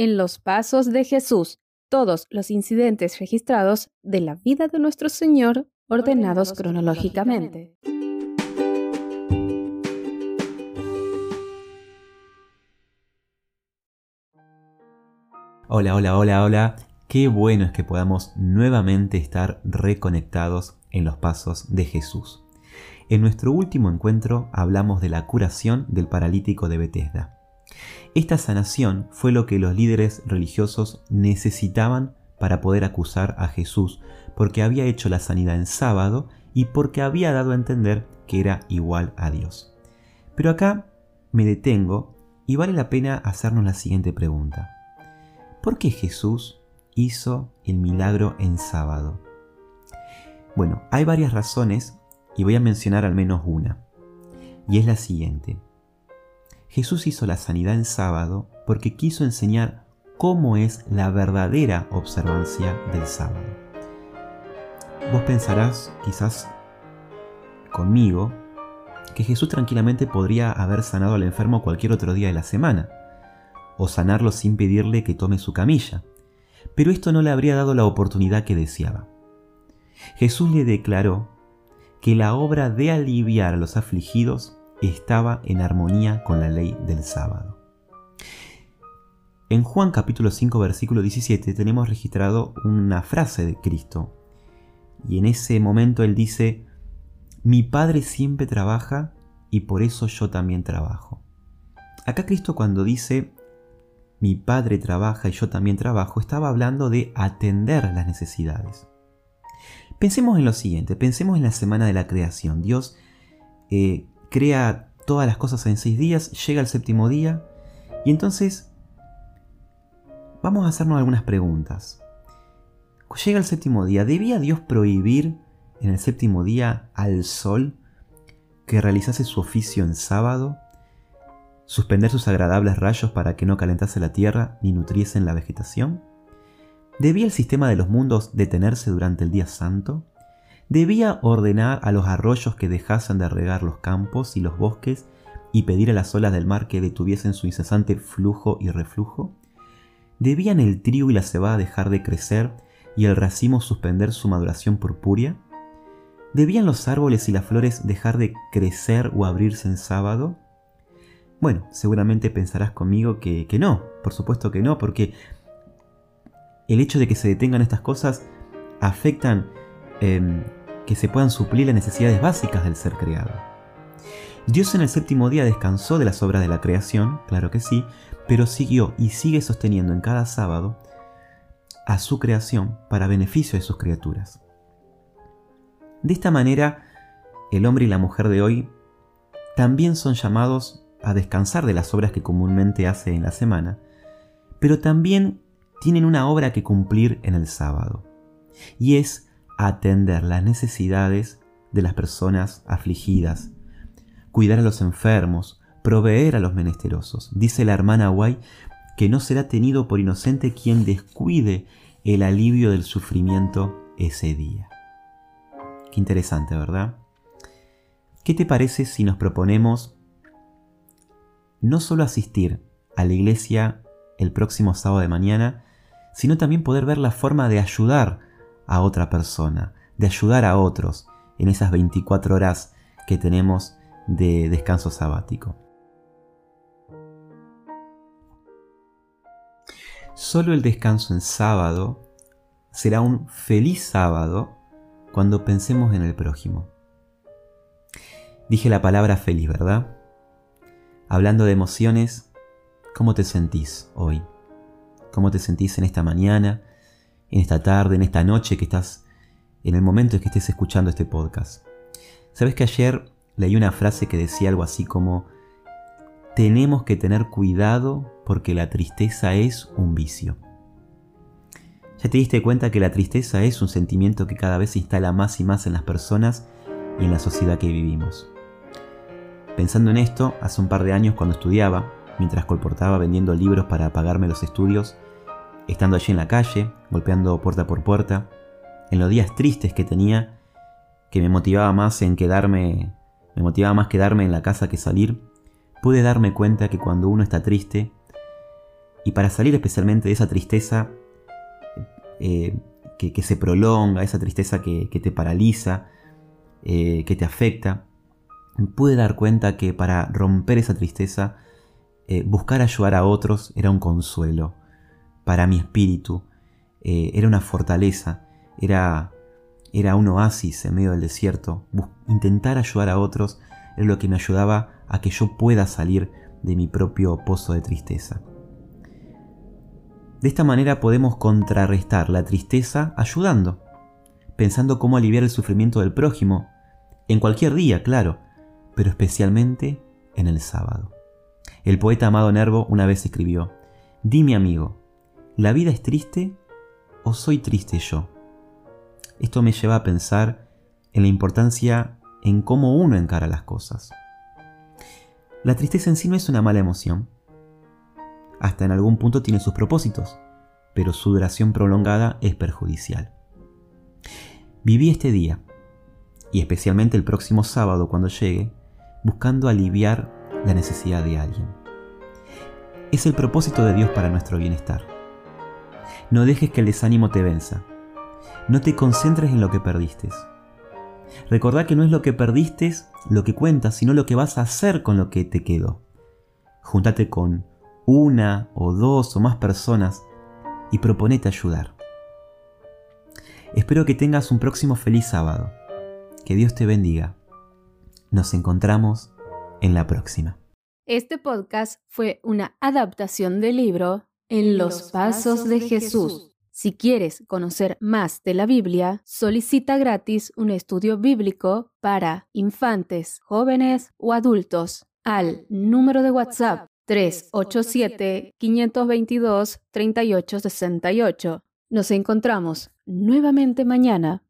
en los pasos de Jesús, todos los incidentes registrados de la vida de nuestro Señor ordenados, cronológicamente. Hola, hola, hola, hola. Qué bueno es que podamos nuevamente estar reconectados en los pasos de Jesús. En nuestro último encuentro hablamos de la curación del paralítico de Bethesda. Esta sanación fue lo que los líderes religiosos necesitaban para poder acusar a Jesús, porque había hecho la sanidad en sábado y porque había dado a entender que era igual a Dios. Pero acá me detengo y vale la pena hacernos la siguiente pregunta. ¿Por qué Jesús hizo el milagro en sábado? Bueno, hay varias razones y voy a mencionar al menos una. Y es la siguiente. Jesús hizo la sanidad en sábado porque quiso enseñar cómo es la verdadera observancia del sábado. Vos pensarás, quizás conmigo, que Jesús tranquilamente podría haber sanado al enfermo cualquier otro día de la semana, o sanarlo sin pedirle que tome su camilla, pero esto no le habría dado la oportunidad que deseaba. Jesús le declaró que la obra de aliviar a los afligidos estaba en armonía con la ley del sábado. En Juan capítulo 5 versículo 17 tenemos registrado una frase de Cristo. Y en ese momento él dice, mi Padre siempre trabaja y por eso yo también trabajo. Acá Cristo cuando dice, mi Padre trabaja y yo también trabajo, estaba hablando de atender las necesidades. Pensemos en lo siguiente, pensemos en la semana de la creación. Dios eh, crea todas las cosas en seis días, llega el séptimo día y entonces vamos a hacernos algunas preguntas. Llega el séptimo día, ¿debía Dios prohibir en el séptimo día al sol que realizase su oficio en sábado? ¿Suspender sus agradables rayos para que no calentase la tierra ni nutriesen la vegetación? ¿Debía el sistema de los mundos detenerse durante el día santo? Debía ordenar a los arroyos que dejasen de regar los campos y los bosques y pedir a las olas del mar que detuviesen su incesante flujo y reflujo? ¿Debían el trigo y la cebada dejar de crecer y el racimo suspender su maduración purpúrea? ¿Debían los árboles y las flores dejar de crecer o abrirse en sábado? Bueno, seguramente pensarás conmigo que, que no, por supuesto que no, porque el hecho de que se detengan estas cosas afectan eh, que se puedan suplir las necesidades básicas del ser creado. Dios en el séptimo día descansó de las obras de la creación, claro que sí, pero siguió y sigue sosteniendo en cada sábado a su creación para beneficio de sus criaturas. De esta manera, el hombre y la mujer de hoy también son llamados a descansar de las obras que comúnmente hace en la semana, pero también tienen una obra que cumplir en el sábado, y es atender las necesidades de las personas afligidas, cuidar a los enfermos, proveer a los menesterosos. Dice la hermana Guay que no será tenido por inocente quien descuide el alivio del sufrimiento ese día. Qué interesante, ¿verdad? ¿Qué te parece si nos proponemos no solo asistir a la iglesia el próximo sábado de mañana, sino también poder ver la forma de ayudar a otra persona, de ayudar a otros en esas 24 horas que tenemos de descanso sabático. Solo el descanso en sábado será un feliz sábado cuando pensemos en el prójimo. Dije la palabra feliz, ¿verdad? Hablando de emociones, ¿cómo te sentís hoy? ¿Cómo te sentís en esta mañana? En esta tarde, en esta noche que estás, en el momento en que estés escuchando este podcast. Sabes que ayer leí una frase que decía algo así como, tenemos que tener cuidado porque la tristeza es un vicio. Ya te diste cuenta que la tristeza es un sentimiento que cada vez se instala más y más en las personas y en la sociedad que vivimos. Pensando en esto, hace un par de años cuando estudiaba, mientras colportaba vendiendo libros para pagarme los estudios, estando allí en la calle, golpeando puerta por puerta, en los días tristes que tenía, que me motivaba más en quedarme, me motivaba más quedarme en la casa que salir, pude darme cuenta que cuando uno está triste, Y para salir especialmente de esa tristeza eh, que, se prolonga, esa tristeza que, te paraliza, eh, que te afecta, pude dar cuenta que para romper esa tristeza, eh, buscar ayudar a otros era un consuelo para mi espíritu, era una fortaleza, era, era un oasis en medio del desierto. intentar ayudar a otros es lo que me ayudaba a que yo pueda salir de mi propio pozo de tristeza. De esta manera podemos contrarrestar la tristeza ayudando, pensando cómo aliviar el sufrimiento del prójimo, en cualquier día, claro, pero especialmente en el sábado. El poeta Amado Nervo una vez escribió, Dime amigo, ¿la vida es triste o soy triste yo? Esto me lleva a pensar en la importancia en cómo uno encara las cosas. La tristeza en sí no es una mala emoción. Hasta en algún punto tiene sus propósitos, pero su duración prolongada es perjudicial. Viví este día, y especialmente el próximo sábado cuando llegue, buscando aliviar la necesidad de alguien. Es el propósito de Dios para nuestro bienestar. No dejes que el desánimo te venza. No te concentres en lo que perdiste. Recordá que no es lo que perdiste lo que cuenta, sino lo que vas a hacer con lo que te quedó. Júntate con una o dos o más personas y proponete ayudar. Espero que tengas un próximo feliz sábado. Que Dios te bendiga. Nos encontramos en la próxima. Este podcast fue una adaptación del libro En los Pasos de Jesús si quieres conocer más de la Biblia, solicita gratis un estudio bíblico para infantes, jóvenes o adultos al número de WhatsApp 387-522-3868. Nos encontramos nuevamente mañana